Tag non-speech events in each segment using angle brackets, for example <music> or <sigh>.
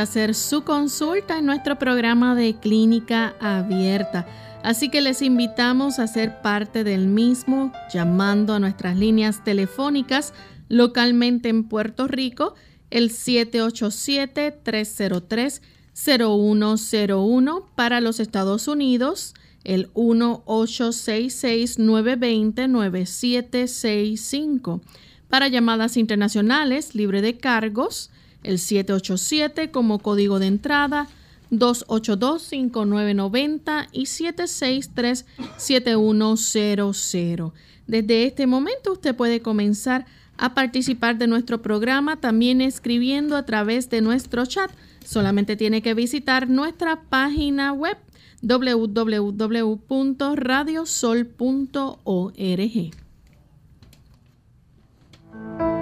Hacer su consulta en nuestro programa de clínica abierta. Así que les invitamos a ser parte del mismo llamando a nuestras líneas telefónicas localmente en Puerto Rico, el 787-303-0101 para los Estados Unidos, el 1866-920-9765. Para llamadas internacionales libre de cargos, el 787 como código de entrada, 282-5990 y 763-7100. Desde este momento usted puede comenzar a participar de nuestro programa también escribiendo a través de nuestro chat. Solamente tiene que visitar nuestra página web www.radiosol.org.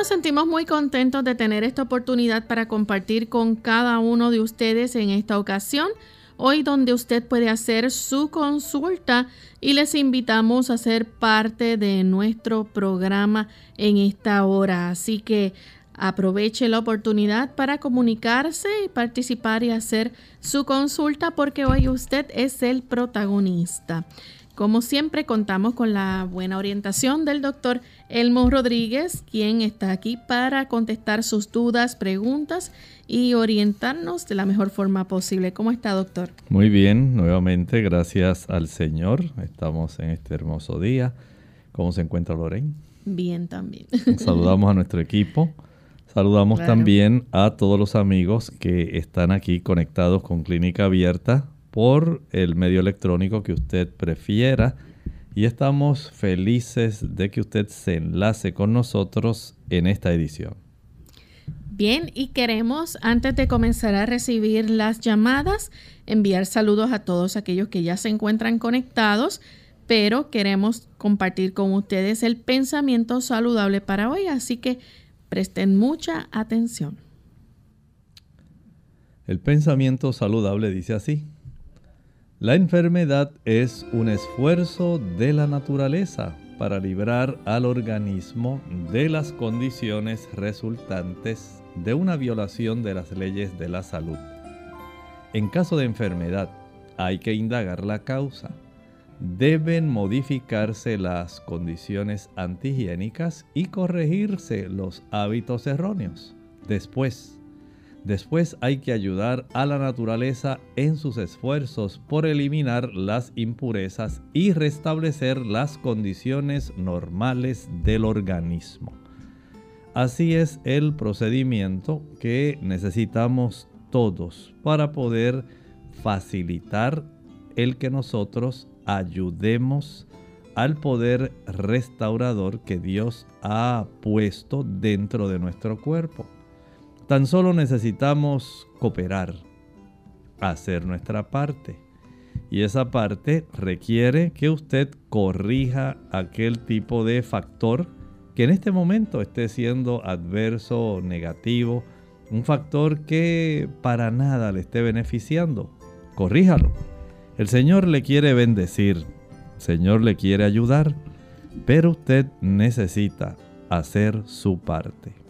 nos sentimos muy contentos de tener esta oportunidad para compartir con cada uno de ustedes en esta ocasión. Hoy donde usted puede hacer su consulta y les invitamos a ser parte de nuestro programa en esta hora. Así que aproveche la oportunidad para comunicarse y participar y hacer su consulta porque hoy usted es el protagonista. Como siempre, contamos con la buena orientación del doctor Elmo Rodríguez, quien está aquí para contestar sus dudas, preguntas y orientarnos de la mejor forma posible. ¿Cómo está, doctor? Muy bien, nuevamente, gracias al Señor. Estamos en este hermoso día. ¿Cómo se encuentra Lorraine? Bien, también. <laughs> Saludamos a nuestro equipo. Saludamos también a todos los amigos que están aquí conectados con Clínica Abierta por el medio electrónico que usted prefiera. Y estamos felices de que usted se enlace con nosotros en esta edición. Bien, y queremos, antes de comenzar a recibir las llamadas, enviar saludos a todos aquellos que ya se encuentran conectados, pero queremos compartir con ustedes el pensamiento saludable para hoy, así que presten mucha atención. El pensamiento saludable dice así. La enfermedad es un esfuerzo de la naturaleza para librar al organismo de las condiciones resultantes de una violación de las leyes de la salud. En caso de enfermedad, hay que indagar la causa. Deben modificarse las condiciones antihigiénicas y corregirse los hábitos erróneos. Después, Después hay que ayudar a la naturaleza en sus esfuerzos por eliminar las impurezas y restablecer las condiciones normales del organismo. Así es el procedimiento que necesitamos todos para poder facilitar el que nosotros ayudemos al poder restaurador que Dios ha puesto dentro de nuestro cuerpo. Tan solo necesitamos cooperar, hacer nuestra parte. Y esa parte requiere que usted corrija aquel tipo de factor que en este momento esté siendo adverso o negativo, un factor que para nada le esté beneficiando. Corríjalo. El Señor le quiere bendecir, el Señor le quiere ayudar, pero usted necesita hacer su parte.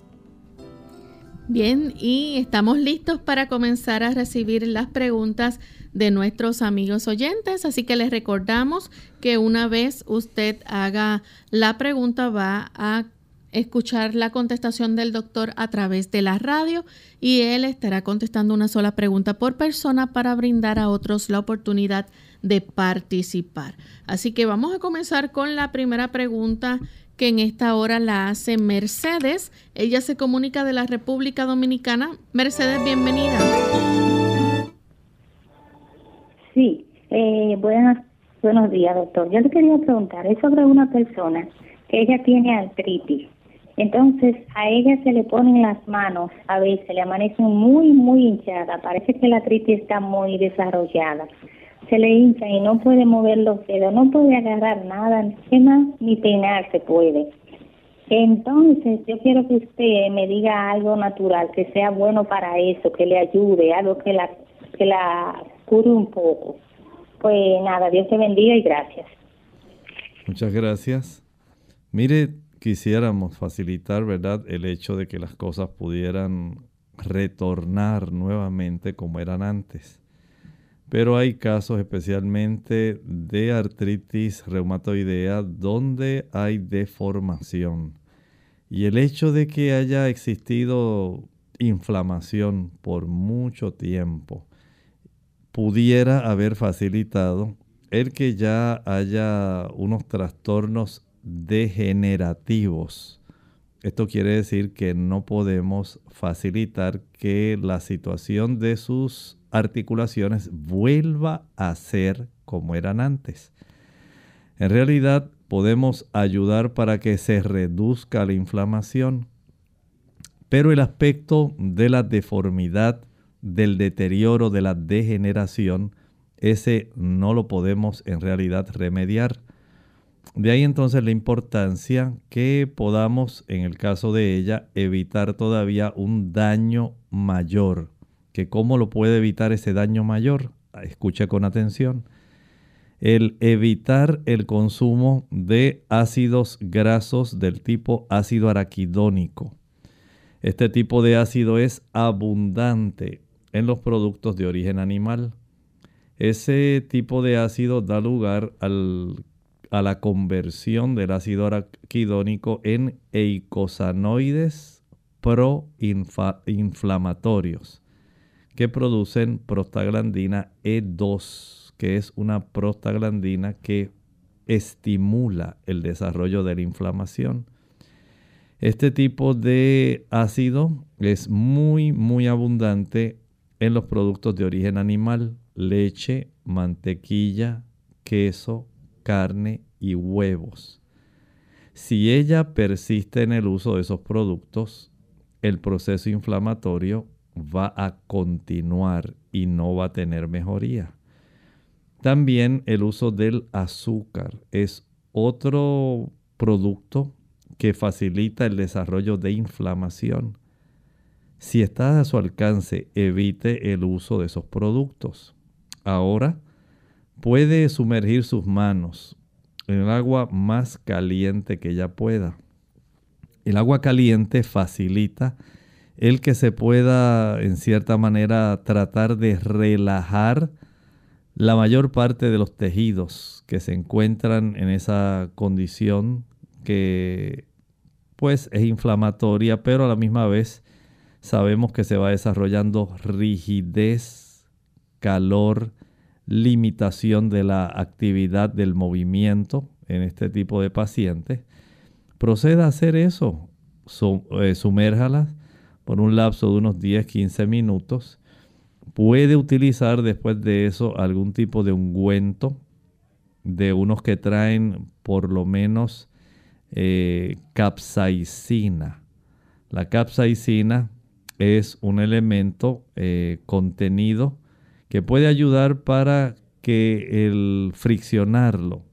Bien, y estamos listos para comenzar a recibir las preguntas de nuestros amigos oyentes, así que les recordamos que una vez usted haga la pregunta va a escuchar la contestación del doctor a través de la radio y él estará contestando una sola pregunta por persona para brindar a otros la oportunidad de participar. Así que vamos a comenzar con la primera pregunta que en esta hora la hace Mercedes. Ella se comunica de la República Dominicana. Mercedes, bienvenida. Sí, eh, buenas, buenos días, doctor. Yo le quería preguntar, es sobre una persona que ella tiene artritis entonces a ella se le ponen las manos, a veces le amanecen muy, muy hinchada, parece que la artritis está muy desarrollada. Se le hincha y no puede mover los dedos, no puede agarrar nada, ni ni peinar se puede. Entonces yo quiero que usted me diga algo natural, que sea bueno para eso, que le ayude, algo que la, que la cure un poco. Pues nada, Dios te bendiga y gracias. Muchas gracias. Mire, quisiéramos facilitar, ¿verdad?, el hecho de que las cosas pudieran retornar nuevamente como eran antes. Pero hay casos especialmente de artritis reumatoidea donde hay deformación. Y el hecho de que haya existido inflamación por mucho tiempo pudiera haber facilitado el que ya haya unos trastornos degenerativos. Esto quiere decir que no podemos facilitar que la situación de sus articulaciones vuelva a ser como eran antes. En realidad podemos ayudar para que se reduzca la inflamación, pero el aspecto de la deformidad, del deterioro, de la degeneración, ese no lo podemos en realidad remediar. De ahí entonces la importancia que podamos, en el caso de ella, evitar todavía un daño mayor. ¿Que ¿Cómo lo puede evitar ese daño mayor? Escuche con atención. El evitar el consumo de ácidos grasos del tipo ácido araquidónico. Este tipo de ácido es abundante en los productos de origen animal. Ese tipo de ácido da lugar a la conversión del ácido araquidónico en eicosanoides proinflamatorios que producen prostaglandina E2, que es una prostaglandina que estimula el desarrollo de la inflamación. Este tipo de ácido es muy, muy abundante en los productos de origen animal, leche, mantequilla, queso, carne y huevos. Si ella persiste en el uso de esos productos, el proceso inflamatorio va a continuar y no va a tener mejoría. También el uso del azúcar es otro producto que facilita el desarrollo de inflamación. Si está a su alcance, evite el uso de esos productos. Ahora, puede sumergir sus manos en el agua más caliente que ella pueda. El agua caliente facilita el que se pueda en cierta manera tratar de relajar la mayor parte de los tejidos que se encuentran en esa condición que pues es inflamatoria, pero a la misma vez sabemos que se va desarrollando rigidez, calor, limitación de la actividad del movimiento en este tipo de pacientes, proceda a hacer eso. Eh, sumérjalas por un lapso de unos 10-15 minutos. Puede utilizar después de eso algún tipo de ungüento, de unos que traen por lo menos eh, capsaicina. La capsaicina es un elemento eh, contenido que puede ayudar para que el friccionarlo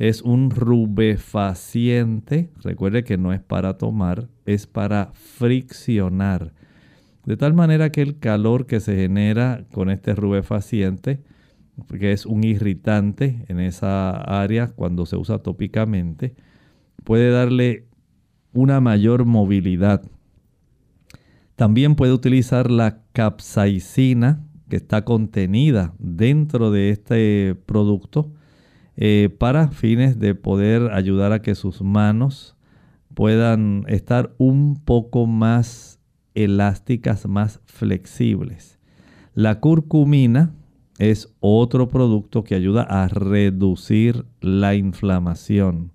es un rubefaciente. Recuerde que no es para tomar, es para friccionar. De tal manera que el calor que se genera con este rubefaciente que es un irritante en esa área cuando se usa tópicamente, puede darle una mayor movilidad. También puede utilizar la capsaicina que está contenida dentro de este producto eh, para fines de poder ayudar a que sus manos puedan estar un poco más elásticas, más flexibles. La curcumina es otro producto que ayuda a reducir la inflamación.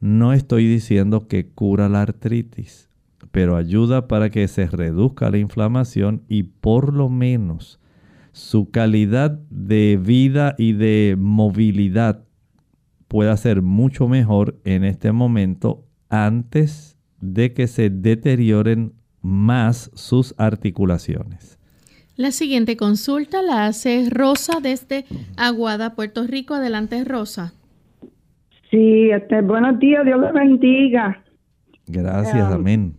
No estoy diciendo que cura la artritis, pero ayuda para que se reduzca la inflamación y por lo menos su calidad de vida y de movilidad pueda ser mucho mejor en este momento antes de que se deterioren más sus articulaciones. La siguiente consulta la hace Rosa desde Aguada, Puerto Rico. Adelante, Rosa. Sí, este, buenos días, Dios le bendiga. Gracias, um, amén.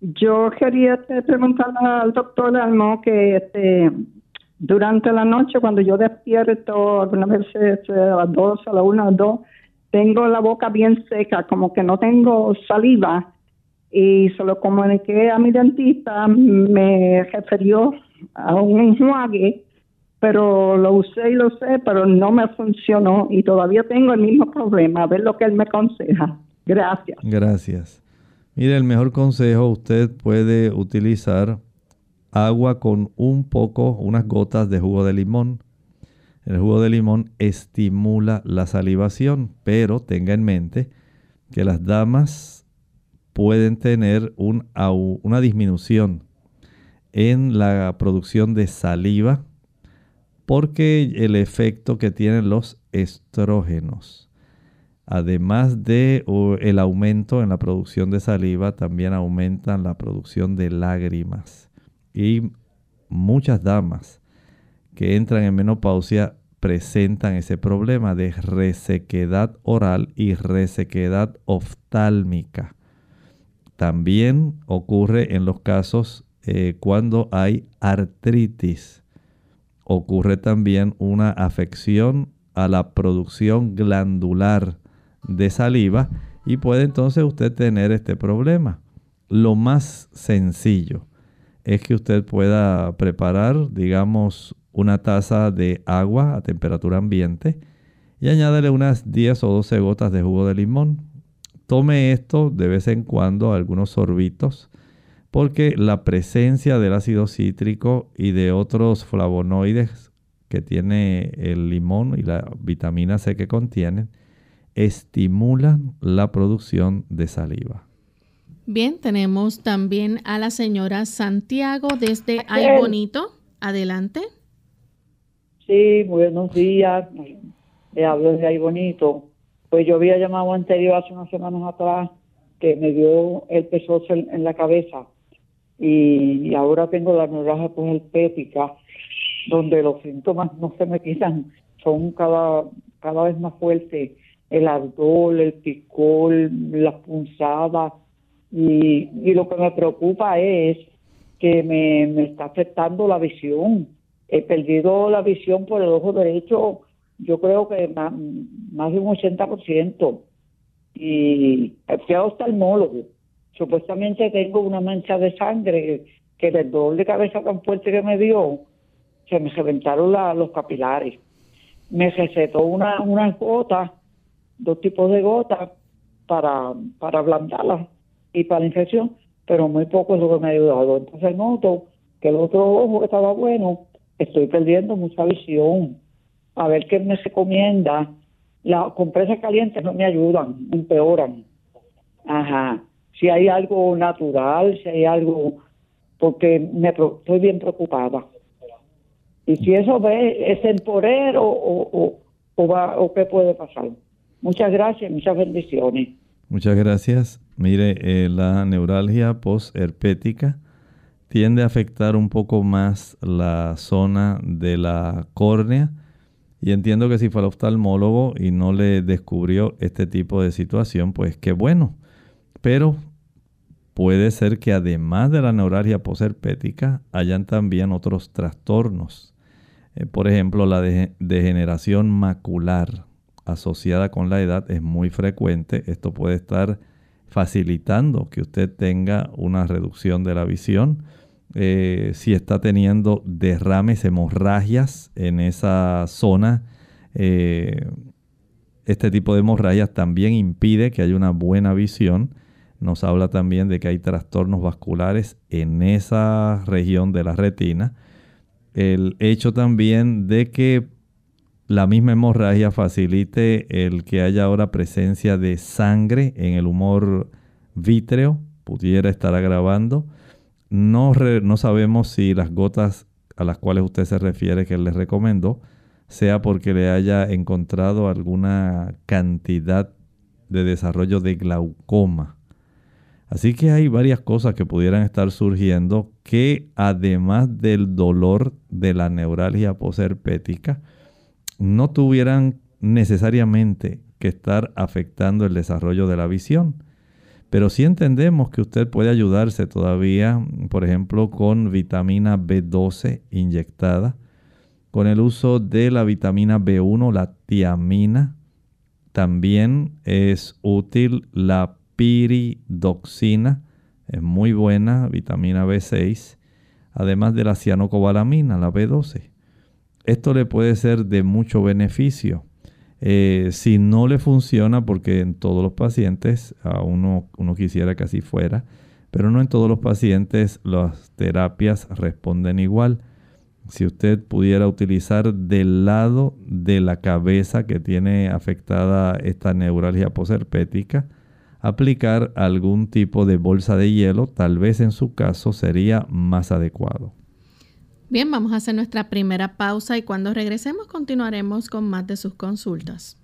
Yo quería este, preguntarle al doctor Almo que este, durante la noche, cuando yo despierto, algunas veces a las dos, a las una, a las dos, tengo la boca bien seca, como que no tengo saliva. Y se lo comuniqué a mi dentista, me refirió a un enjuague, pero lo usé y lo sé, pero no me funcionó y todavía tengo el mismo problema. A ver lo que él me aconseja. Gracias. Gracias. Mire, el mejor consejo, usted puede utilizar agua con un poco, unas gotas de jugo de limón. El jugo de limón estimula la salivación, pero tenga en mente que las damas pueden tener una disminución en la producción de saliva porque el efecto que tienen los estrógenos. Además de el aumento en la producción de saliva, también aumentan la producción de lágrimas y muchas damas que entran en menopausia presentan ese problema de resequedad oral y resequedad oftálmica. También ocurre en los casos eh, cuando hay artritis. Ocurre también una afección a la producción glandular de saliva y puede entonces usted tener este problema. Lo más sencillo es que usted pueda preparar, digamos, una taza de agua a temperatura ambiente y añádele unas 10 o 12 gotas de jugo de limón. Tome esto de vez en cuando, algunos sorbitos, porque la presencia del ácido cítrico y de otros flavonoides que tiene el limón y la vitamina C que contienen estimulan la producción de saliva. Bien, tenemos también a la señora Santiago desde Ay Bonito. Adelante. Sí, buenos días. Le hablo desde Ay Bonito. Pues yo había llamado anterior hace unas semanas atrás que me dio el peso en, la cabeza y, ahora tengo la neuralgia pues el pética donde los síntomas no se me quitan, son cada, cada vez más fuertes. El ardor, el picor, las punzadas, y, y lo que me preocupa es que me, está afectando la visión. He perdido la visión por el ojo derecho, yo creo que más, de un 80%. Y fui a oftalmólogo. Supuestamente tengo una mancha de sangre que del dolor de cabeza tan fuerte que me dio, se me reventaron los capilares. Me recetó una, unas gotas, dos tipos de gotas, para, para ablandarlas y para la infección, pero muy poco es lo que me ha ayudado. Entonces noto que el otro ojo que estaba bueno, estoy perdiendo mucha visión. A ver qué me recomienda. Las compresas calientes no me ayudan, empeoran. Ajá. Si hay algo natural, si hay algo, porque me estoy bien preocupada. Y si eso ve, es temporero o, o, o, va, o qué puede pasar. Muchas gracias, muchas bendiciones. Muchas gracias. Mire, eh, la neuralgia posherpética tiende a afectar un poco más la zona de la córnea y entiendo que si fue al oftalmólogo y no le descubrió este tipo de situación, pues qué bueno. Pero puede ser que además de la neuralgia posherpética hayan también otros trastornos Eh, por ejemplo, la degeneración macular asociada con la edad es muy frecuente. Esto puede estar facilitando que usted tenga una reducción de la visión. Eh, si está teniendo derrames, hemorragias en esa zona, eh, este tipo de hemorragias también impide que haya una buena visión. Nos habla también de que hay trastornos vasculares en esa región de la retina. El hecho también de que la misma hemorragia facilite el que haya ahora presencia de sangre en el humor vítreo, pudiera estar agravando. No, sabemos si las gotas a las cuales usted se refiere que le recomendó, sea porque le haya encontrado alguna cantidad de desarrollo de glaucoma. Así que hay varias cosas que pudieran estar surgiendo que además del dolor de la neuralgia posherpética, no tuvieran necesariamente que estar afectando el desarrollo de la visión. Pero sí entendemos que usted puede ayudarse todavía, por ejemplo, con vitamina B12 inyectada, con el uso de la vitamina B1, la tiamina. También es útil la piridoxina, es muy buena, vitamina B6, además de la cianocobalamina, la B12. Esto le puede ser de mucho beneficio. Eh, si no le funciona, porque en todos los pacientes, a uno, uno quisiera que así fuera, pero no en todos los pacientes las terapias responden igual. Si usted pudiera utilizar del lado de la cabeza que tiene afectada esta neuralgia posherpética, aplicar algún tipo de bolsa de hielo, tal vez en su caso sería más adecuado. Bien, vamos a hacer nuestra primera pausa y cuando regresemos continuaremos con más de sus consultas.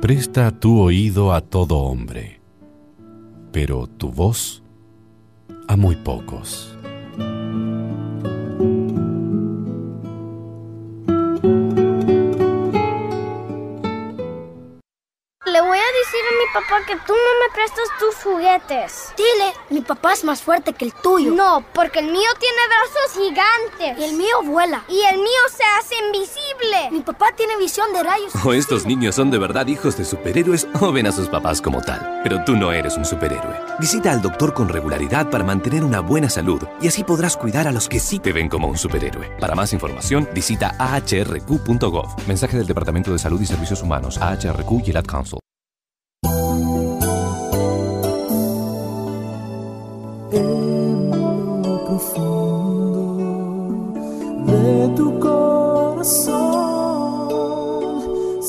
Presta tu oído a todo hombre, pero tu voz a muy pocos. Papá que tú no me prestas tus juguetes. Dile, mi papá es más fuerte que el tuyo. No, porque el mío tiene brazos gigantes. Y el mío vuela. Y el mío se hace invisible. Mi papá tiene visión de rayos. O estos niños son de verdad hijos de superhéroes o ven a sus papás como tal. Pero tú no eres un superhéroe. Visita al doctor con regularidad para mantener una buena salud y así podrás cuidar a los que sí te ven como un superhéroe. Para más información, visita ahrq.gov. Mensaje del Departamento de Salud y Servicios Humanos, AHRQ y el Ad Council.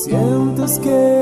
Sientes que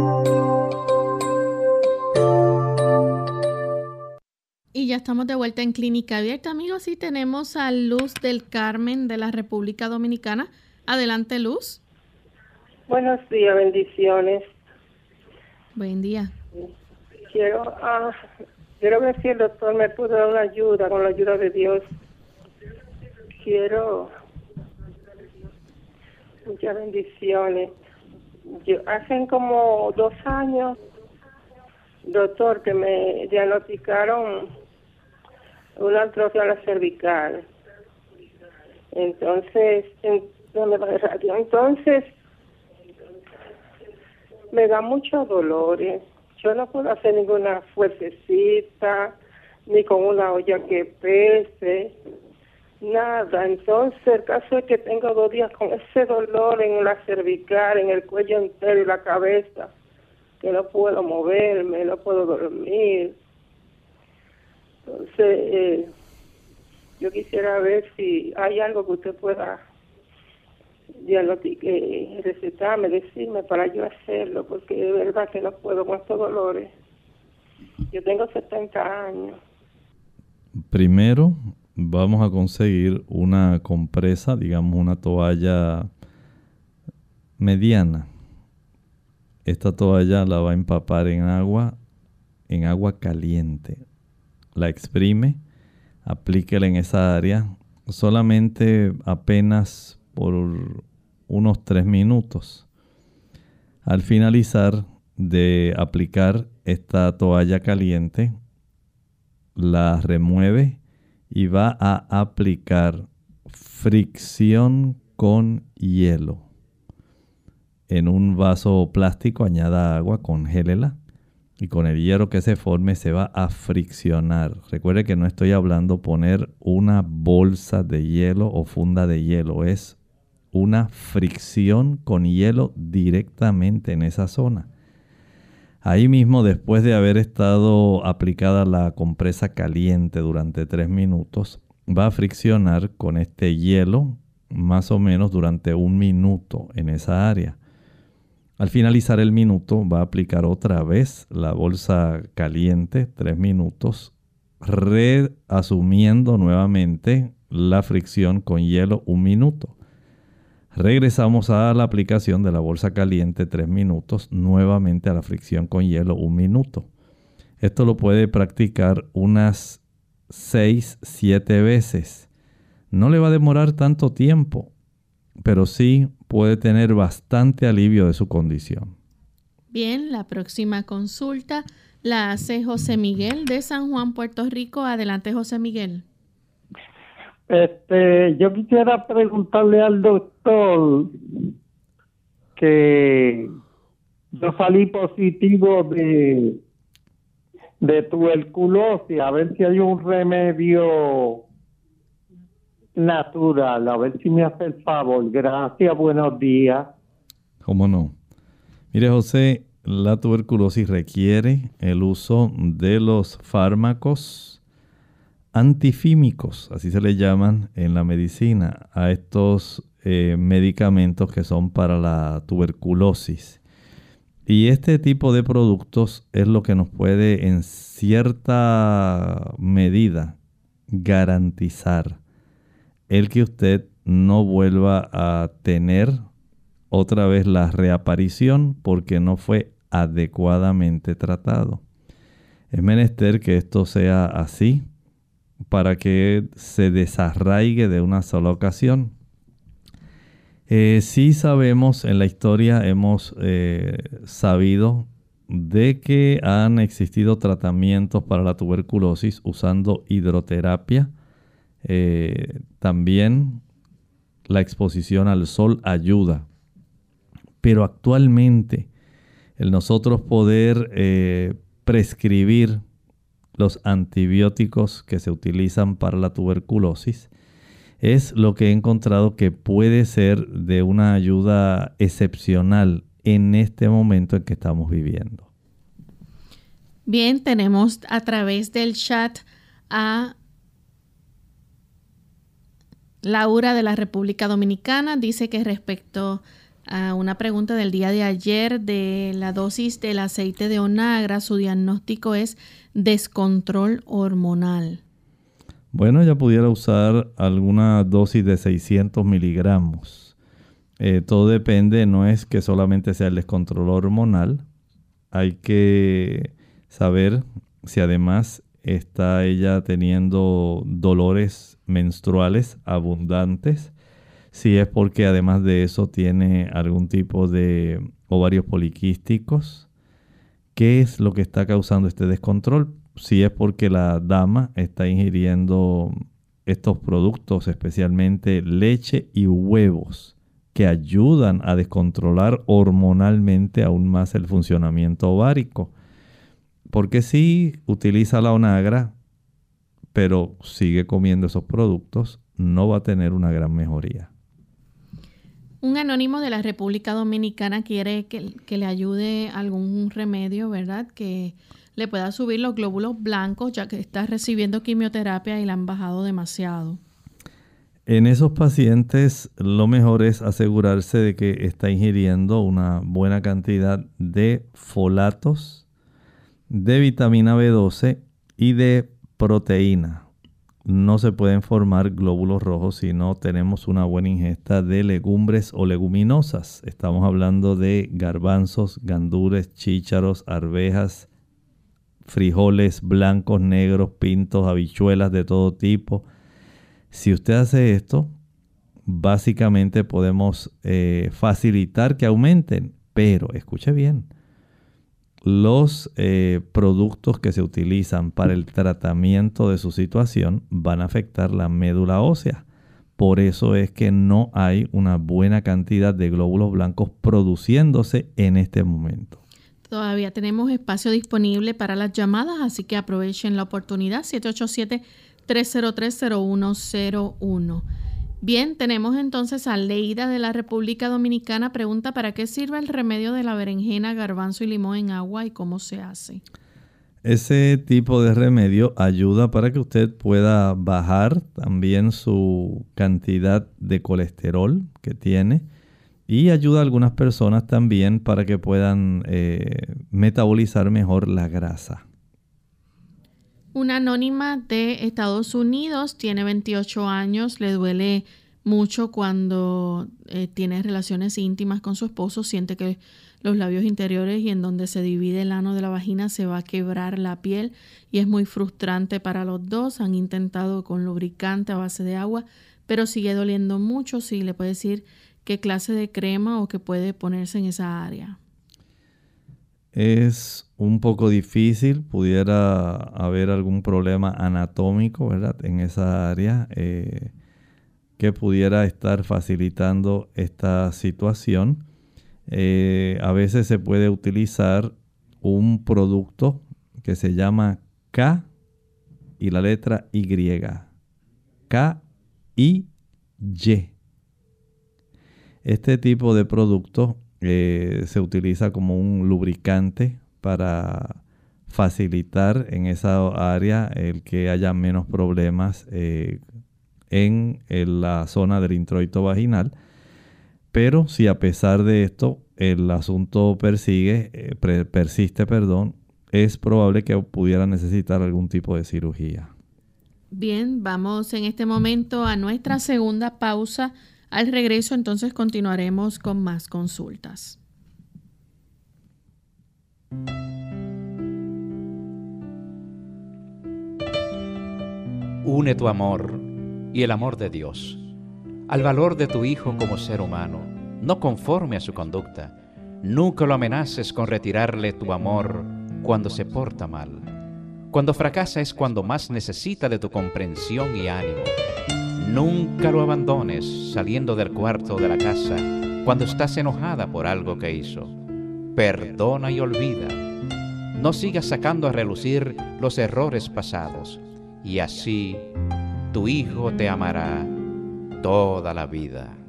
Ya estamos de vuelta en Clínica Abierta, amigos, y tenemos a Luz del Carmen de la República Dominicana. Adelante, Luz. Buenos días, bendiciones. Buen día. Quiero, ah, quiero ver si el doctor me puede dar una ayuda, con la ayuda de Dios. quiero muchas bendiciones. Yo hacen como dos años, doctor, que me diagnosticaron una atrofia a la cervical. Entonces, en, entonces me da muchos dolores. Yo no puedo hacer ninguna fuercecita, ni con una olla que pese, nada. Entonces, el caso es que tengo dos días con ese dolor en la cervical, en el cuello entero y la cabeza, que no puedo moverme, no puedo dormir. Entonces, eh, yo quisiera ver si hay algo que usted pueda eh, recetarme, decirme para yo hacerlo, porque de verdad que no puedo con estos dolores. Yo tengo 70 años. Primero vamos a conseguir una compresa, digamos una toalla mediana. Esta toalla la va a empapar en agua, en agua caliente. La exprime, aplíquela en esa área, solamente apenas por unos 3 minutos. Al finalizar de aplicar esta toalla caliente, la remueve y va a aplicar fricción con hielo. En un vaso plástico añada agua, congélela y con el hielo que se forme se va a friccionar. Recuerde que no estoy hablando poner una bolsa de hielo o funda de hielo, es una fricción con hielo directamente en esa zona. Ahí mismo, después de haber estado aplicada la compresa caliente durante tres minutos, va a friccionar con este hielo más o menos durante un minuto en esa área. Al finalizar el minuto va a aplicar otra vez la bolsa caliente, tres minutos, reasumiendo nuevamente la fricción con hielo un minuto. Regresamos a la aplicación de la bolsa caliente 3 minutos, nuevamente a la fricción con hielo 1 minuto. Esto lo puede practicar unas 6, 7 veces. No le va a demorar tanto tiempo, pero sí puede tener bastante alivio de su condición. Bien, la próxima consulta la hace José Miguel de San Juan, Puerto Rico. Adelante, José Miguel. Este, yo quisiera preguntarle al doctor que yo salí positivo de de tuberculosis, a ver si hay un remedio natural, a ver si me hace el favor. Gracias, buenos días. ¿Cómo no? Mire, José, la tuberculosis requiere el uso de los fármacos antifímicos, así se le llaman en la medicina, a estos eh, medicamentos que son para la tuberculosis. Y este tipo de productos es lo que nos puede en cierta medida garantizar el que usted no vuelva a tener otra vez la reaparición porque no fue adecuadamente tratado. Es menester que esto sea así para que se desarraigue de una sola ocasión. Eh, sí sabemos, en la historia hemos eh, sabido de que han existido tratamientos para la tuberculosis usando hidroterapia. Eh, también la exposición al sol ayuda. Pero actualmente el nosotros poder prescribir los antibióticos que se utilizan para la tuberculosis, es lo que he encontrado que puede ser de una ayuda excepcional en este momento en que estamos viviendo. Bien, tenemos a través del chat a Laura de la República Dominicana. Dice que respecto a una pregunta del día de ayer de la dosis del aceite de onagra, su diagnóstico es descontrol hormonal. Bueno, ella pudiera usar alguna dosis de 600 miligramos. Eh, todo depende, no es que solamente sea el descontrol hormonal. Hay que saber si además está ella teniendo dolores menstruales abundantes, si es porque además de eso tiene algún tipo de ovarios poliquísticos, ¿qué es lo que está causando este descontrol? Si es porque la dama está ingiriendo estos productos, especialmente leche y huevos, que ayudan a descontrolar hormonalmente aún más el funcionamiento ovárico. Porque si utiliza la onagra, pero sigue comiendo esos productos, no va a tener una gran mejoría. Un anónimo de la República Dominicana quiere que, que, le ayude algún remedio, ¿verdad? Que le pueda subir los glóbulos blancos ya que está recibiendo quimioterapia y le han bajado demasiado. En esos pacientes lo mejor es asegurarse de que está ingiriendo una buena cantidad de folatos, de vitamina B12 y de proteína no se pueden formar glóbulos rojos si no tenemos una buena ingesta de legumbres o leguminosas. Estamos hablando de garbanzos, gandures, chícharos, arvejas, frijoles blancos, negros, pintos, habichuelas de todo tipo. Si usted hace esto, básicamente podemos eh, facilitar que aumenten, pero escuche bien, los eh, productos que se utilizan para el tratamiento de su situación van a afectar la médula ósea. Por eso es que no hay una buena cantidad de glóbulos blancos produciéndose en este momento. Todavía tenemos espacio disponible para las llamadas, así que aprovechen la oportunidad 787 303 0101. Bien, tenemos entonces a Leida de la República Dominicana. Pregunta, ¿para qué sirve el remedio de la berenjena, garbanzo y limón en agua y cómo se hace? Ese tipo de remedio ayuda para que usted pueda bajar también su cantidad de colesterol que tiene y ayuda a algunas personas también para que puedan eh, metabolizar mejor la grasa. Una anónima de Estados Unidos tiene 28 años, le duele mucho cuando eh, tiene relaciones íntimas con su esposo, siente que los labios interiores y en donde se divide el ano de la vagina se va a quebrar la piel y es muy frustrante para los dos. Han intentado con lubricante a base de agua, pero sigue doliendo mucho. Si le puede decir qué clase de crema o qué puede ponerse en esa área es un poco difícil, pudiera haber algún problema anatómico, ¿verdad? En esa área eh, que pudiera estar facilitando esta situación. Eh, a veces se puede utilizar un producto que se llama K y la letra Y. K y Y. Este tipo de producto eh, se utiliza como un lubricante para facilitar en esa área el que haya menos problemas eh, en, la zona del introito vaginal. Pero si a pesar de esto el asunto persigue, eh, persiste, perdón, es probable que pudiera necesitar algún tipo de cirugía. Bien, vamos en este momento a nuestra segunda pausa al regreso entonces continuaremos con más consultas. Une tu amor y el amor de Dios al valor de tu hijo como ser humano, no conforme a su conducta. Nunca lo amenaces con retirarle tu amor cuando se porta mal. Cuando fracasa es cuando más necesita de tu comprensión y ánimo. Nunca lo abandones saliendo del cuarto de la casa cuando estás enojada por algo que hizo. Perdona y olvida. No sigas sacando a relucir los errores pasados y así tu hijo te amará toda la vida.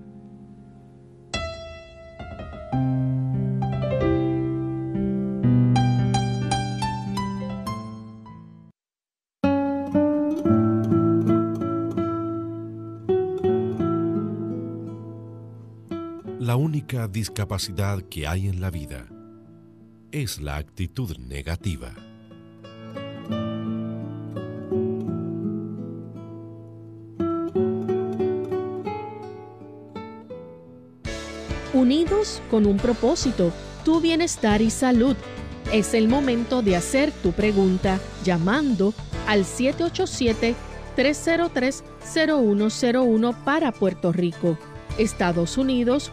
Discapacidad que hay en la vida es la actitud negativa. Unidos con un propósito, tu bienestar y salud. Es el momento de hacer tu pregunta llamando al 787-303-0101 para Puerto Rico, Estados Unidos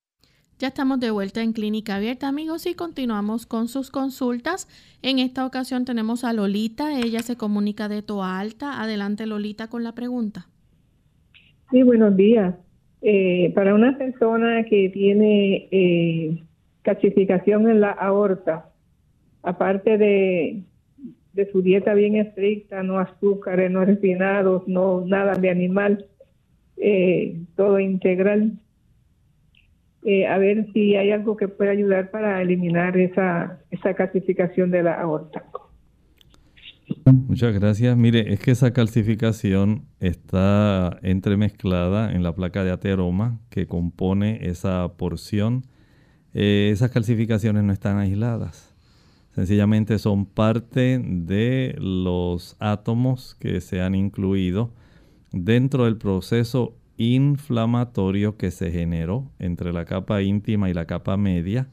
Ya estamos de vuelta en Clínica Abierta, amigos, y continuamos con sus consultas. En esta ocasión tenemos a Lolita. Ella se comunica de Toa Alta. Adelante, Lolita, con la pregunta. Sí, buenos días. Eh, para una persona que tiene eh, calcificación en la aorta, aparte de su dieta bien estricta, no azúcares, no refinados, no nada de animal, eh, todo integral. Eh, a ver si hay algo que pueda ayudar para eliminar esa, esa calcificación de la aorta. Muchas gracias. Mire, es que esa calcificación está entremezclada en la placa de ateroma que compone esa porción. Eh, esas calcificaciones no están aisladas Sencillamente son parte de los átomos que se han incluido dentro del proceso inflamatorio que se generó entre la capa íntima y la capa media.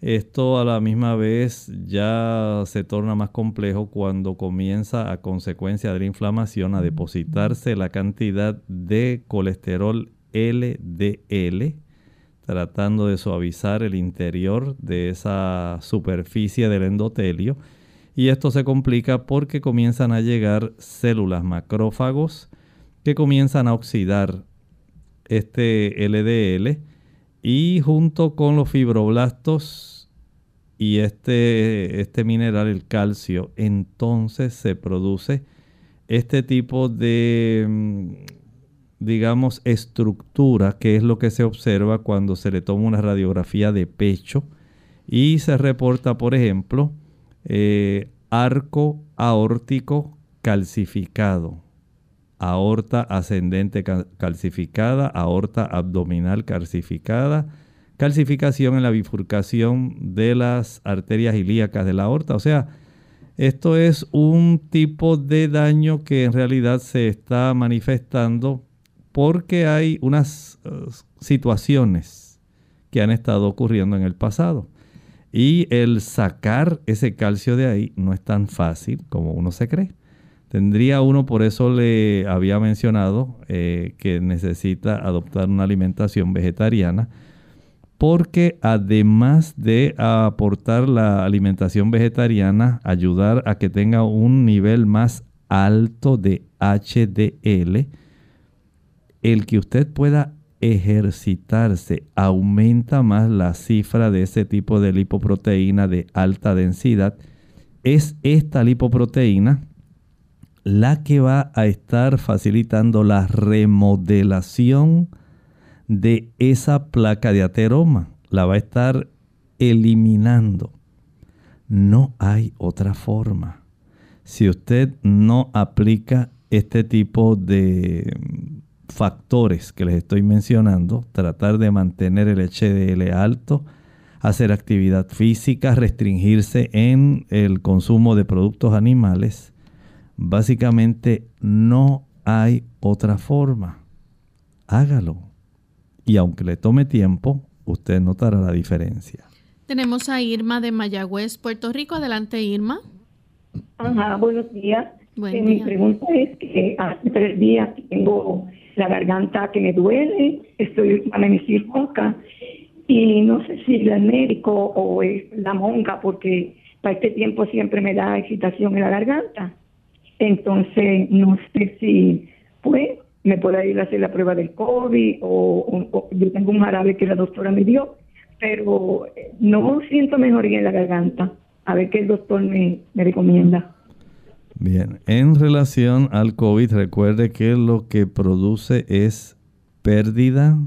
Esto a la misma vez ya se torna más complejo cuando comienza a consecuencia de la inflamación a depositarse la cantidad de colesterol LDL tratando de suavizar el interior de esa superficie del endotelio. Y esto se complica porque comienzan a llegar células macrófagos que comienzan a oxidar este LDL y junto con los fibroblastos y este, este mineral, el calcio, entonces se produce este tipo de mm, digamos, estructura, que es lo que se observa cuando se le toma una radiografía de pecho y se reporta, por ejemplo, eh, arco aórtico calcificado, aorta ascendente calcificada, aorta abdominal calcificada, calcificación en la bifurcación de las arterias ilíacas de la aorta. O sea, esto es un tipo de daño que en realidad se está manifestando porque hay unas uh, situaciones que han estado ocurriendo en el pasado. Y el sacar ese calcio de ahí no es tan fácil como uno se cree. Tendría uno, por eso le había mencionado eh, que necesita adoptar una alimentación vegetariana, porque además de aportar la alimentación vegetariana, ayudar a que tenga un nivel más alto de HDL, el que usted pueda ejercitarse aumenta más la cifra de ese tipo de lipoproteína de alta densidad. Es esta lipoproteína la que va a estar facilitando la remodelación de esa placa de ateroma. La va a estar eliminando. No hay otra forma. Si usted no aplica este tipo de factores que les estoy mencionando, tratar de mantener el HDL alto, hacer actividad física, restringirse en el consumo de productos animales, básicamente no hay otra forma. Hágalo. Y aunque le tome tiempo, usted notará la diferencia. Tenemos a Irma de Mayagüez, Puerto Rico. Adelante, Irma. Ajá, buenos días. Eh, mi pregunta es que hace tres días tengo la garganta que me duele, estoy amanecir ronca y no sé si el médico o es la monja porque para este tiempo siempre me da excitación en la garganta. Entonces no sé si pues me puede ir a hacer la prueba del COVID o, yo tengo un jarabe que la doctora me dio, pero no siento mejoría en la garganta. A ver qué el doctor me, me recomienda. Bien, en relación al COVID, recuerde que lo que produce es pérdida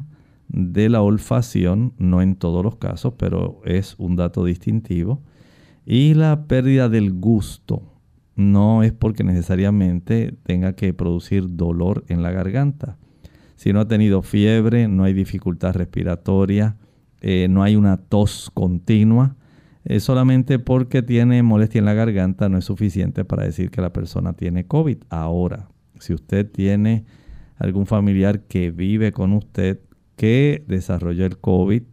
de la olfacción, no en todos los casos, pero es un dato distintivo, y la pérdida del gusto. No es porque necesariamente tenga que producir dolor en la garganta. Si no ha tenido fiebre, no hay dificultad respiratoria, eh, no hay una tos continua, solamente porque tiene molestia en la garganta no es suficiente para decir que la persona tiene COVID. Ahora, si usted tiene algún familiar que vive con usted que desarrolló el COVID,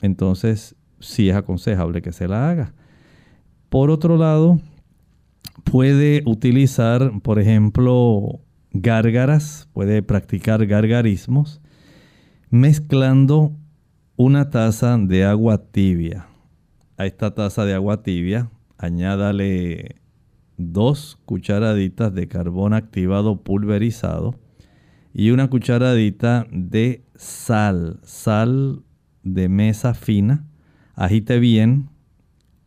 entonces sí es aconsejable que se la haga. Por otro lado, puede utilizar, por ejemplo, gárgaras, puede practicar gargarismos mezclando una taza de agua tibia. A esta taza de agua tibia añádale dos cucharaditas de carbón activado pulverizado y una cucharadita de sal, sal de mesa fina. Agite bien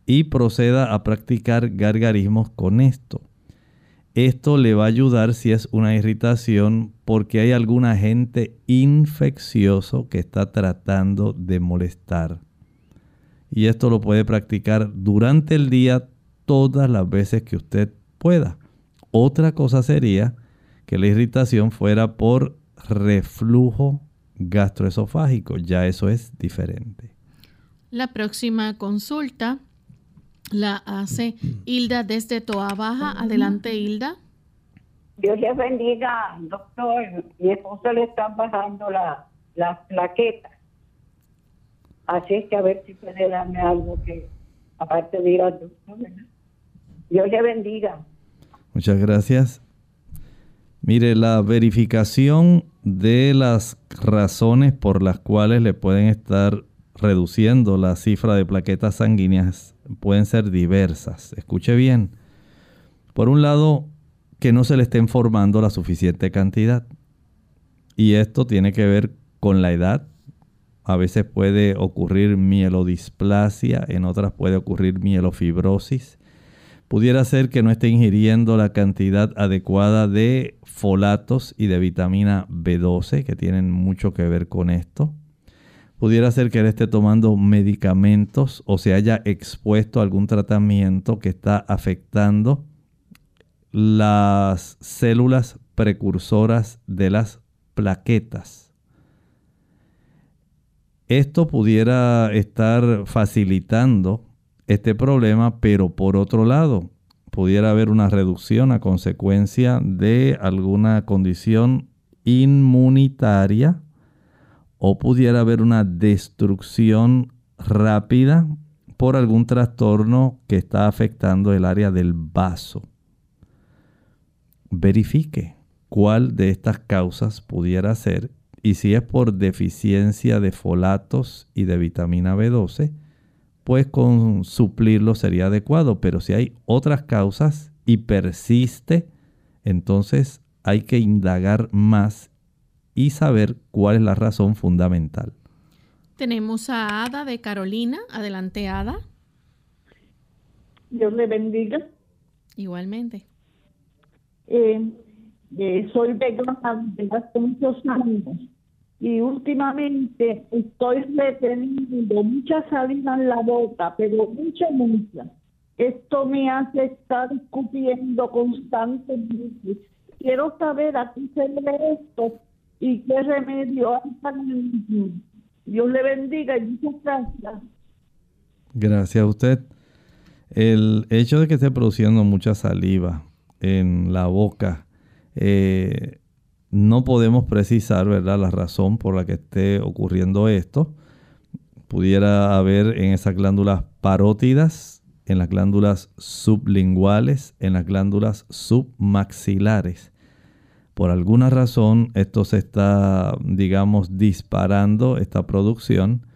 y proceda a practicar gargarismos con esto. Esto le va a ayudar si es una irritación porque hay algún agente infeccioso que está tratando de molestar. Y esto lo puede practicar durante el día todas las veces que usted pueda. Otra cosa sería que la irritación fuera por reflujo gastroesofágico. Ya eso es diferente. La próxima consulta la hace Hilda desde Toa Baja. Adelante, Hilda. Dios les bendiga, doctor. Mi esposo le está bajando la, las plaquetas. Así es que a ver si puede darme algo que, aparte de ir al doctor, Dios le bendiga. Muchas gracias. Mire, la verificación de las razones por las cuales le pueden estar reduciendo la cifra de plaquetas sanguíneas pueden ser diversas. Escuche bien. Por un lado, que no se le esté formando la suficiente cantidad. Y esto tiene que ver con la edad. A veces puede ocurrir mielodisplasia, en otras puede ocurrir mielofibrosis. Pudiera ser que no esté ingiriendo la cantidad adecuada de folatos y de vitamina B12, que tienen mucho que ver con esto. Pudiera ser que él esté tomando medicamentos o se haya expuesto a algún tratamiento que está afectando las células precursoras de las plaquetas. Esto pudiera estar facilitando este problema, pero por otro lado, pudiera haber una reducción a consecuencia de alguna condición inmunitaria o pudiera haber una destrucción rápida por algún trastorno que está afectando el área del vaso. Verifique cuál de estas causas pudiera ser y si es por deficiencia de folatos y de vitamina B12, pues con suplirlo sería adecuado, pero si hay otras causas y persiste, entonces hay que indagar más y saber cuál es la razón fundamental. Tenemos a Ada de Carolina. Adelante, Ada. Dios le bendiga. Igualmente. Eh, eh, soy vegana desde hace muchos años y últimamente estoy reteniendo mucha saliva en la boca, pero mucha, mucha. Esto me hace estar escupiendo constantemente. Quiero saber a qué se debe esto y qué remedio Dios le bendiga y muchas gracias. Gracias a usted. El hecho de que esté produciendo mucha saliva en la boca, eh, no podemos precisar, ¿verdad?, la razón por la que esté ocurriendo esto. Pudiera haber en esas glándulas parótidas, en las glándulas sublinguales, en las glándulas submaxilares por alguna razón esto se está, digamos, disparando, esta producción,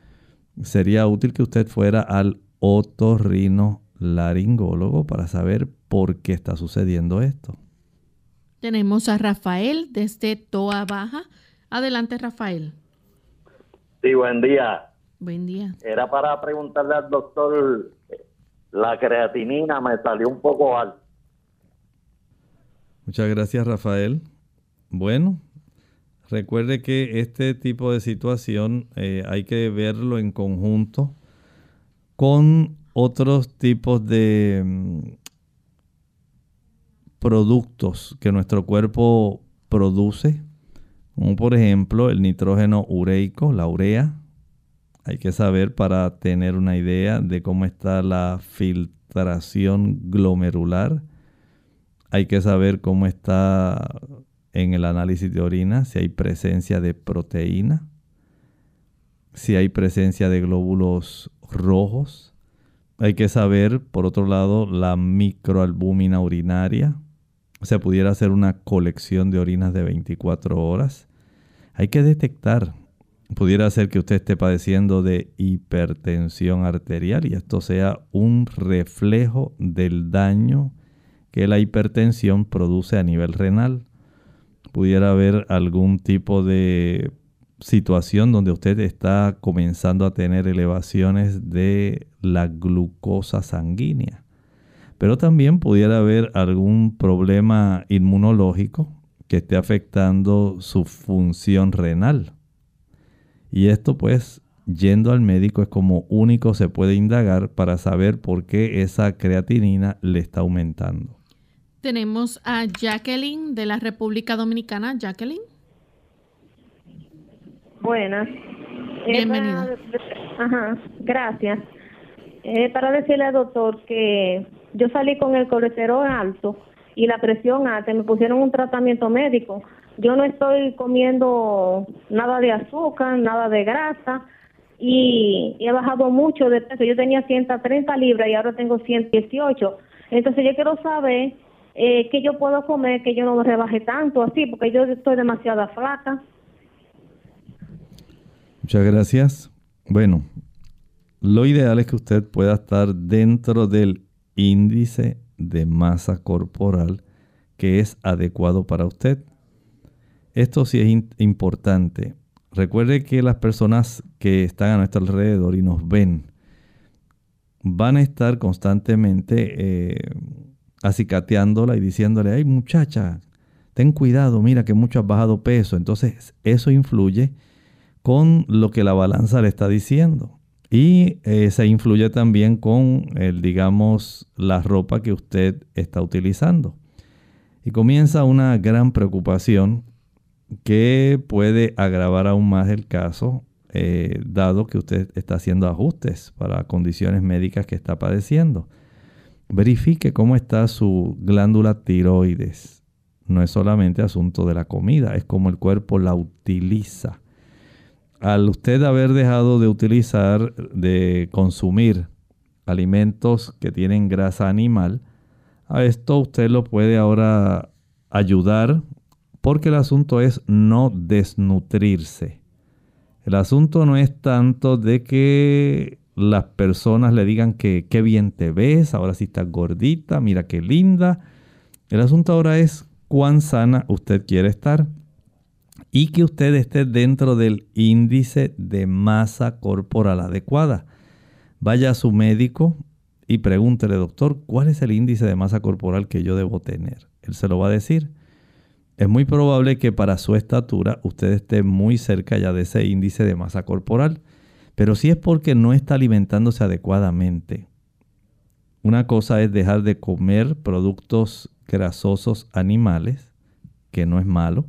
sería útil que usted fuera al otorrino laringólogo para saber por qué está sucediendo esto. Tenemos a Rafael desde Toa Baja. Adelante, Rafael. Sí, buen día. Buen día. Era para preguntarle al doctor, la creatinina me salió un poco alta. Muchas gracias, Rafael. Bueno, recuerde que este tipo de situación eh, hay que verlo en conjunto con otros tipos de mm, productos que nuestro cuerpo produce, como por ejemplo el nitrógeno ureico, la urea. Hay que saber para tener una idea de cómo está la filtración glomerular. Hay que saber cómo está en el análisis de orina, si hay presencia de proteína, si hay presencia de glóbulos rojos. Hay que saber, por otro lado, la microalbúmina urinaria. Se pudiera hacer una colección de orinas de 24 horas. Hay que detectar. Pudiera ser que usted esté padeciendo de hipertensión arterial y esto sea un reflejo del daño que la hipertensión produce a nivel renal pudiera haber algún tipo de situación donde usted está comenzando a tener elevaciones de la glucosa sanguínea. Pero también pudiera haber algún problema inmunológico que esté afectando su función renal. Y esto pues yendo al médico es como único se puede indagar para saber por qué esa creatinina le está aumentando. Tenemos a Jacqueline de la República Dominicana. Jacqueline. Buenas. Bienvenida. ajá, gracias. Eh, para decirle al doctor que yo salí con el colesterol alto y la presión alta, me pusieron un tratamiento médico. Yo no estoy comiendo nada de azúcar, nada de grasa y he bajado mucho de peso. Yo tenía 130 libras y ahora tengo 118. Entonces yo quiero saber eh, que yo puedo comer, que yo no rebaje tanto así, porque yo estoy demasiado flaca. Muchas gracias. Bueno, lo ideal es que usted pueda estar dentro del índice de masa corporal que es adecuado para usted. Esto sí es importante. Recuerde que las personas que están a nuestro alrededor y nos ven van a estar constantemente eh, acicateándola y diciéndole, ay muchacha, ten cuidado, mira que mucho has bajado peso. Entonces eso influye con lo que la balanza le está diciendo. Y eh, se influye también con, el, digamos, la ropa que usted está utilizando. Y comienza una gran preocupación que puede agravar aún más el caso, eh, dado que usted está haciendo ajustes para condiciones médicas que está padeciendo. Verifique cómo está su glándula tiroides. No es solamente asunto de la comida, es como el cuerpo la utiliza. Al usted haber dejado de utilizar, de consumir alimentos que tienen grasa animal, a esto usted lo puede ahora ayudar porque el asunto es no desnutrirse. El asunto no es tanto de que las personas le digan que qué bien te ves, ahora sí estás gordita, mira qué linda. El asunto ahora es cuán sana usted quiere estar y que usted esté dentro del índice de masa corporal adecuada. Vaya a su médico y pregúntele, doctor, ¿cuál es el índice de masa corporal que yo debo tener? Él se lo va a decir. Es muy probable que para su estatura usted esté muy cerca ya de ese índice de masa corporal. Pero si es porque no está alimentándose adecuadamente. Una cosa es dejar de comer productos grasosos animales, que no es malo.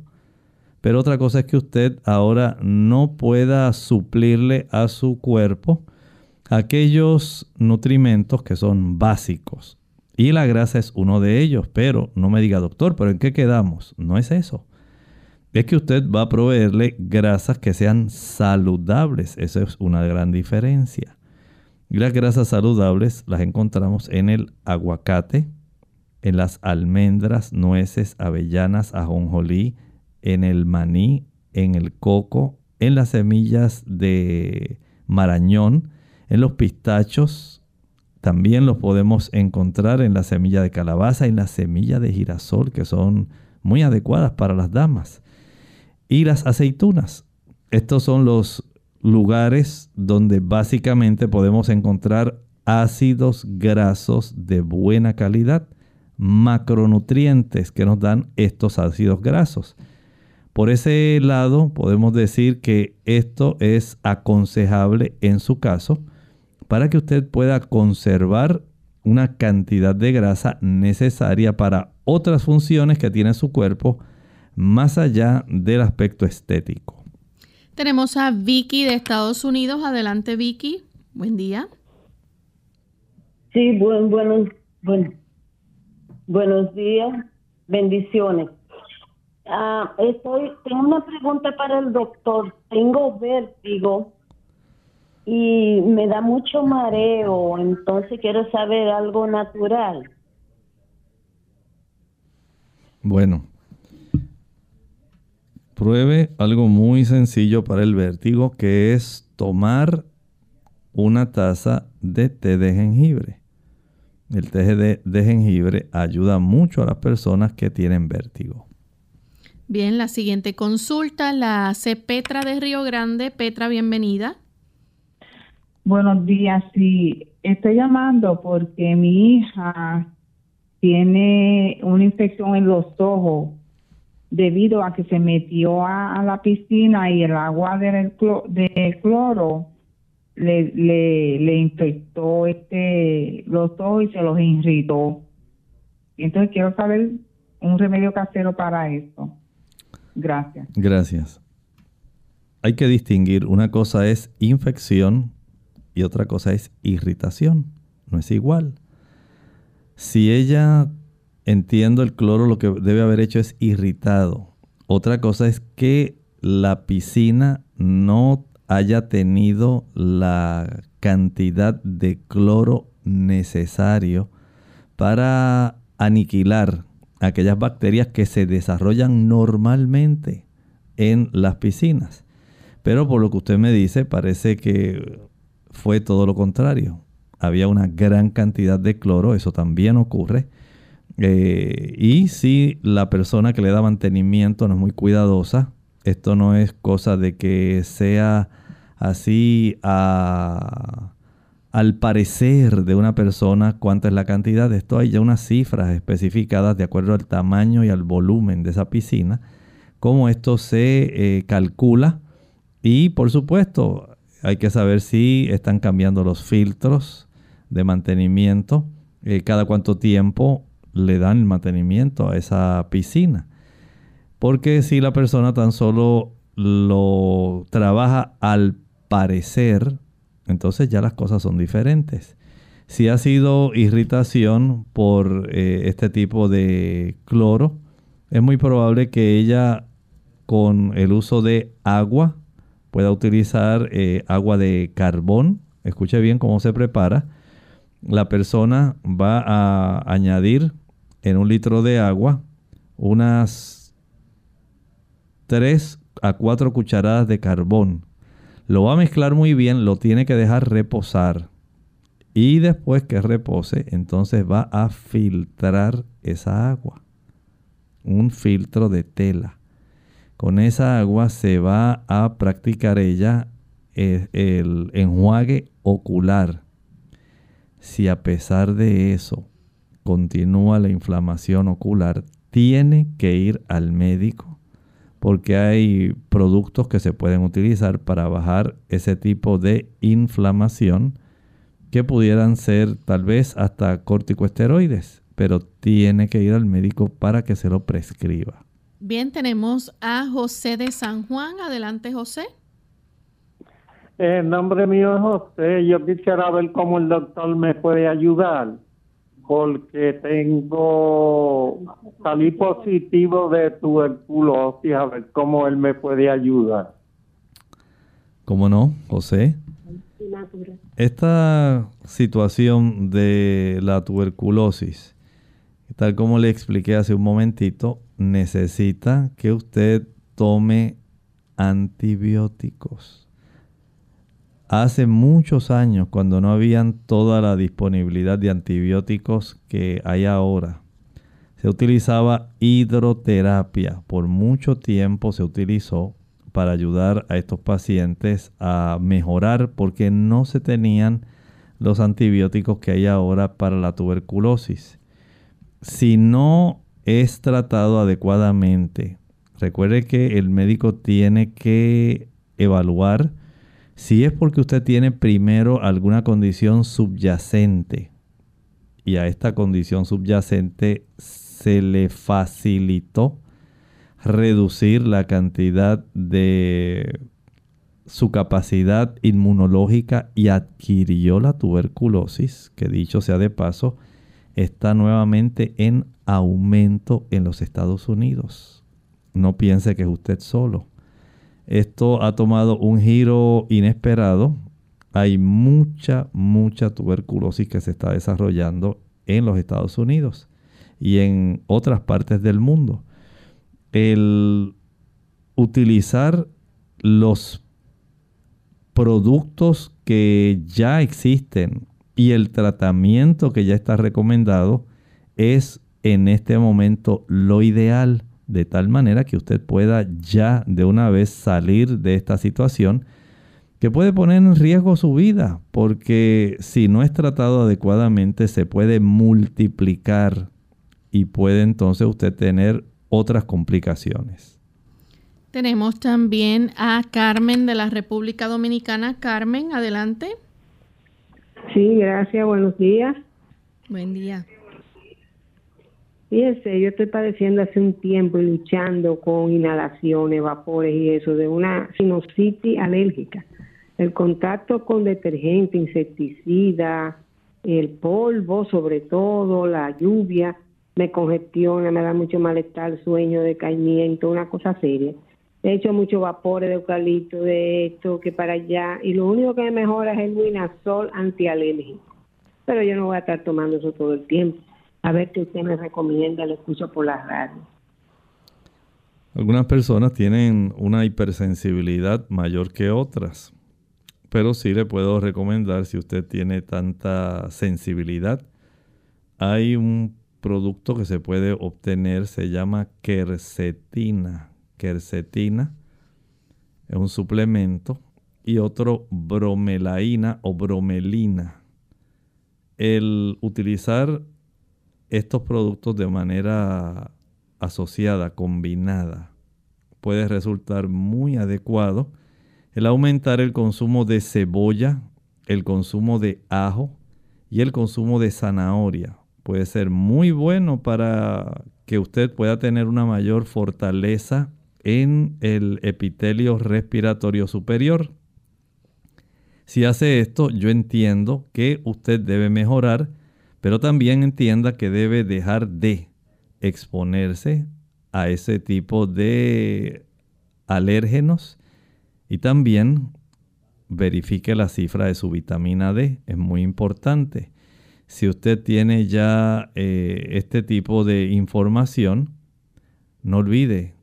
Pero otra cosa es que usted ahora no pueda suplirle a su cuerpo aquellos nutrimentos que son básicos. Y la grasa es uno de ellos. Pero no me diga, doctor, ¿pero en qué quedamos? No es eso es que usted va a proveerle grasas que sean saludables. Esa es una gran diferencia. Y las grasas saludables las encontramos en el aguacate, en las almendras, nueces, avellanas, ajonjolí, en el maní, en el coco, en las semillas de marañón, en los pistachos. También los podemos encontrar en la semilla de calabaza y en la semilla de girasol, que son muy adecuadas para las damas y las aceitunas. Estos son los lugares donde básicamente podemos encontrar ácidos grasos de buena calidad, macronutrientes que nos dan estos ácidos grasos. Por ese lado podemos decir que esto es aconsejable en su caso para que usted pueda conservar una cantidad de grasa necesaria para otras funciones que tiene su cuerpo más allá del aspecto estético. Tenemos a Vicky de Estados Unidos. Adelante, Vicky. Buen día. Sí, buen, buenos, buenos días. Bendiciones. Ah, estoy, tengo una pregunta para el doctor. Tengo vértigo y me da mucho mareo, entonces quiero saber algo natural. Bueno, pruebe algo muy sencillo para el vértigo, que es tomar una taza de té de jengibre. El té de, de, jengibre ayuda mucho a las personas que tienen vértigo. Bien, la siguiente consulta la hace Petra de Río Grande. Petra, bienvenida. Buenos días, sí. Estoy llamando porque mi hija tiene una infección en los ojos debido a que se metió a, la piscina y el agua del de cloro le, infectó este los ojos y se los irritó. Entonces quiero saber un remedio casero para eso. Gracias. Gracias. Hay que distinguir, una cosa es infección y otra cosa es irritación. No es igual. Si ella, entiendo el cloro, lo que debe haber hecho es irritado. Otra cosa es que la piscina no haya tenido la cantidad de cloro necesario para aniquilar aquellas bacterias que se desarrollan normalmente en las piscinas. Pero por lo que usted me dice, parece que fue todo lo contrario. Había una gran cantidad de cloro, eso también ocurre. Eh, y si la persona que le da mantenimiento no es muy cuidadosa, esto no es cosa de que sea así al parecer de una persona cuánta es la cantidad. Esto hay ya unas cifras especificadas de acuerdo al tamaño y al volumen de esa piscina, cómo esto se eh, calcula. Y por supuesto, hay que saber si están cambiando los filtros de mantenimiento, eh, cada cuánto tiempo le dan el mantenimiento a esa piscina. Porque si la persona tan solo lo trabaja al parecer, entonces ya las cosas son diferentes. Si ha sido irritación por eh, este tipo de cloro, es muy probable que ella con el uso de agua pueda utilizar eh, agua de carbón. Escuche bien cómo se prepara. La persona va a añadir en un litro de agua unas 3 a 4 cucharadas de carbón. Lo va a mezclar muy bien, lo tiene que dejar reposar. Y después que repose, entonces va a filtrar esa agua. Un filtro de tela. Con esa agua se va a practicar ella eh, el, enjuague ocular. Si a pesar de eso continúa la inflamación ocular, tiene que ir al médico porque hay productos que se pueden utilizar para bajar ese tipo de inflamación que pudieran ser tal vez hasta corticosteroides, pero tiene que ir al médico para que se lo prescriba. Bien, tenemos a José de San Juan. Adelante, José. El nombre mío es José. Yo quisiera ver cómo el doctor me puede ayudar porque tengo salí positivo de tuberculosis, a ver cómo él me puede ayudar. ¿Cómo no, José? Esta situación de la tuberculosis, tal como le expliqué hace un momentito, necesita que usted tome antibióticos. Hace muchos años, cuando no habían toda la disponibilidad de antibióticos que hay ahora, se utilizaba hidroterapia. Por mucho tiempo se utilizó para ayudar a estos pacientes a mejorar porque no se tenían los antibióticos que hay ahora para la tuberculosis. Si no es tratado adecuadamente, recuerde que el médico tiene que evaluar si es porque usted tiene primero alguna condición subyacente y a esta condición subyacente se le facilitó reducir la cantidad de su capacidad inmunológica y adquirió la tuberculosis, que dicho sea de paso, está nuevamente en aumento en los Estados Unidos. No piense que es usted solo. Esto ha tomado un giro inesperado. Hay mucha, mucha tuberculosis que se está desarrollando en los Estados Unidos y en otras partes del mundo. El utilizar los productos que ya existen y el tratamiento que ya está recomendado es en este momento lo ideal, de tal manera que usted pueda ya de una vez salir de esta situación que puede poner en riesgo su vida, porque si no es tratado adecuadamente se puede multiplicar y puede entonces usted tener otras complicaciones. Tenemos también a Carmen de la República Dominicana. Carmen, adelante. Sí, gracias, buenos días. Buen día. Fíjese, yo estoy padeciendo hace un tiempo y luchando con inhalaciones, vapores y eso de una sinusitis alérgica. El contacto con detergente, insecticida, el polvo sobre todo, la lluvia, me congestiona, me da mucho malestar, sueño, decaimiento, una cosa seria. He hecho muchos vapores de eucalipto, de esto, que para allá, y lo único que me mejora es el Winazol antialérgico. Pero yo no voy a estar tomando eso todo el tiempo. A ver qué usted me recomienda, lo escucho por la radio. Algunas personas tienen una hipersensibilidad mayor que otras, pero sí le puedo recomendar si usted tiene tanta sensibilidad. Hay un producto que se puede obtener, se llama quercetina quercetina, es un suplemento, y otro bromelaína o bromelina. El utilizar estos productos de manera asociada, combinada, puede resultar muy adecuado. El aumentar el consumo de cebolla, el consumo de ajo y el consumo de zanahoria puede ser muy bueno para que usted pueda tener una mayor fortaleza en el epitelio respiratorio superior. Si hace esto, yo entiendo que usted debe mejorar, pero también entienda que debe dejar de exponerse a ese tipo de alérgenos y también verifique la cifra de su vitamina D, es muy importante. Si usted tiene ya eh, este tipo de información, no olvide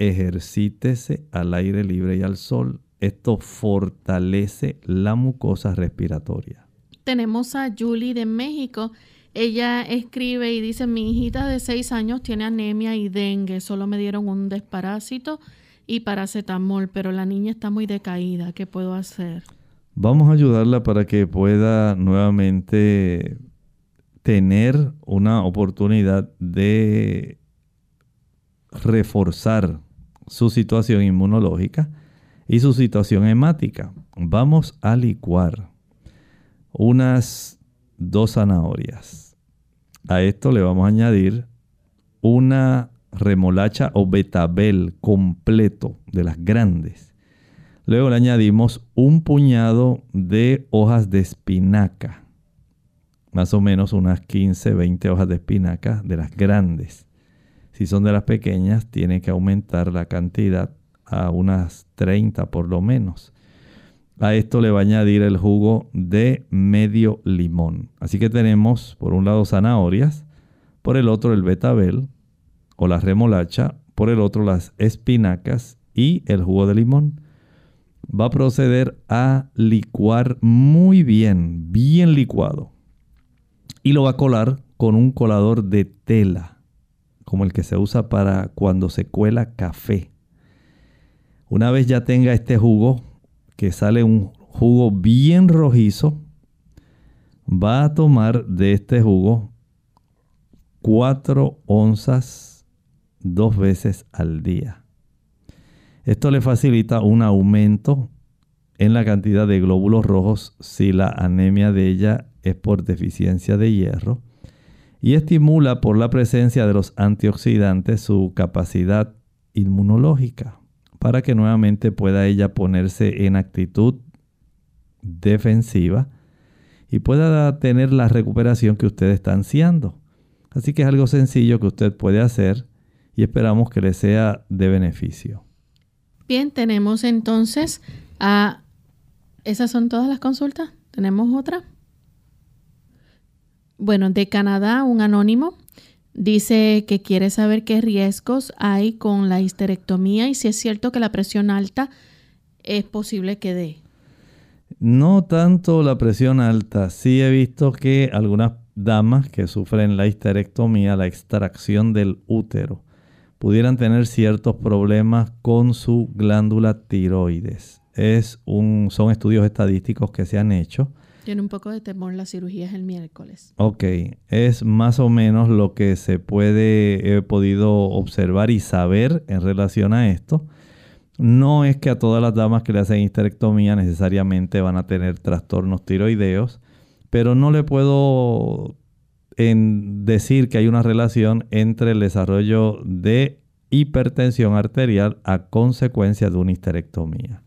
ejercítese al aire libre y al sol. Esto fortalece la mucosa respiratoria. Tenemos a Julie de México. Ella escribe y dice, mi hijita de 6 años tiene anemia y dengue. Solo me dieron un desparásito y paracetamol, pero la niña está muy decaída. ¿Qué puedo hacer? Vamos a ayudarla para que pueda nuevamente tener una oportunidad de reforzar su situación inmunológica y su situación hemática. Vamos a licuar unas dos zanahorias. A esto le vamos a añadir una remolacha o betabel completo de las grandes. Luego le añadimos un puñado de hojas de espinaca. Más o menos unas 15, 20 hojas de espinaca de las grandes. Si son de las pequeñas, tiene que aumentar la cantidad a unas 30 por lo menos. A esto le va a añadir el jugo de medio limón. Así que tenemos por un lado zanahorias, por el otro el betabel o la remolacha, por el otro las espinacas y el jugo de limón. Va a proceder a licuar muy bien, bien licuado. Y lo va a colar con un colador de tela como el que se usa para cuando se cuela café. Una vez ya tenga este jugo, que sale un jugo bien rojizo, va a tomar de este jugo 4 onzas dos veces al día. Esto le facilita un aumento en la cantidad de glóbulos rojos si la anemia de ella es por deficiencia de hierro y estimula por la presencia de los antioxidantes su capacidad inmunológica para que nuevamente pueda ella ponerse en actitud defensiva y pueda tener la recuperación que usted está ansiando. Así que es algo sencillo que usted puede hacer y esperamos que le sea de beneficio. Bien, tenemos entonces a... ¿Esas son todas las consultas? ¿Tenemos otra? Bueno, de Canadá, un anónimo dice que quiere saber qué riesgos hay con la histerectomía y si es cierto que la presión alta es posible que dé. No tanto la presión alta, sí he visto que algunas damas que sufren la histerectomía, la extracción del útero, pudieran tener ciertos problemas con su glándula tiroides. Es un, son estudios estadísticos que se han hecho tiene un poco de temor la cirugía es el miércoles. Ok, es más o menos lo que se puede, he podido observar y saber en relación a esto. No es que a todas las damas que le hacen histerectomía necesariamente van a tener trastornos tiroideos, pero no le puedo decir que hay una relación entre el desarrollo de hipertensión arterial a consecuencia de una histerectomía.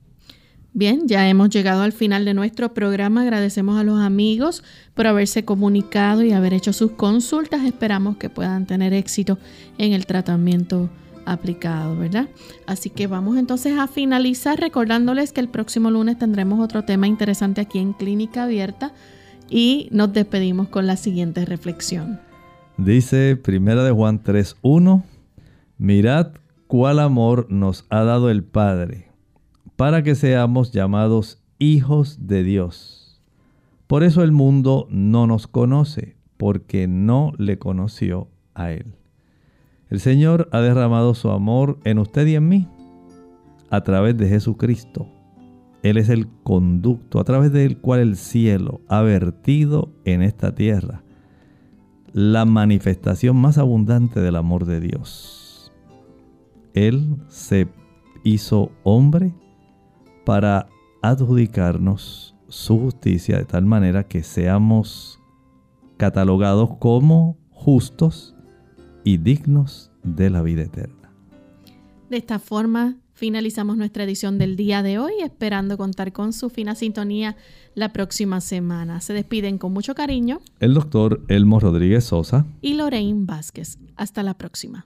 Bien, ya hemos llegado al final de nuestro programa. Agradecemos a los amigos por haberse comunicado y haber hecho sus consultas. Esperamos que puedan tener éxito en el tratamiento aplicado, ¿verdad? Así que vamos entonces a finalizar recordándoles que el próximo lunes tendremos otro tema interesante aquí en Clínica Abierta y nos despedimos con la siguiente reflexión. Dice Primera de Juan 3:1, mirad cuál amor nos ha dado el Padre para que seamos llamados hijos de Dios. Por eso el mundo no nos conoce, porque no le conoció a Él. El Señor ha derramado su amor en usted y en mí a través de Jesucristo. Él es el conducto a través del cual el cielo ha vertido en esta tierra la manifestación más abundante del amor de Dios. Él se hizo hombre para adjudicarnos su justicia de tal manera que seamos catalogados como justos y dignos de la vida eterna. De esta forma finalizamos nuestra edición del día de hoy, esperando contar con su fina sintonía la próxima semana. Se despiden con mucho cariño el doctor Elmo Rodríguez Sosa y Lorraine Vázquez. Hasta la próxima.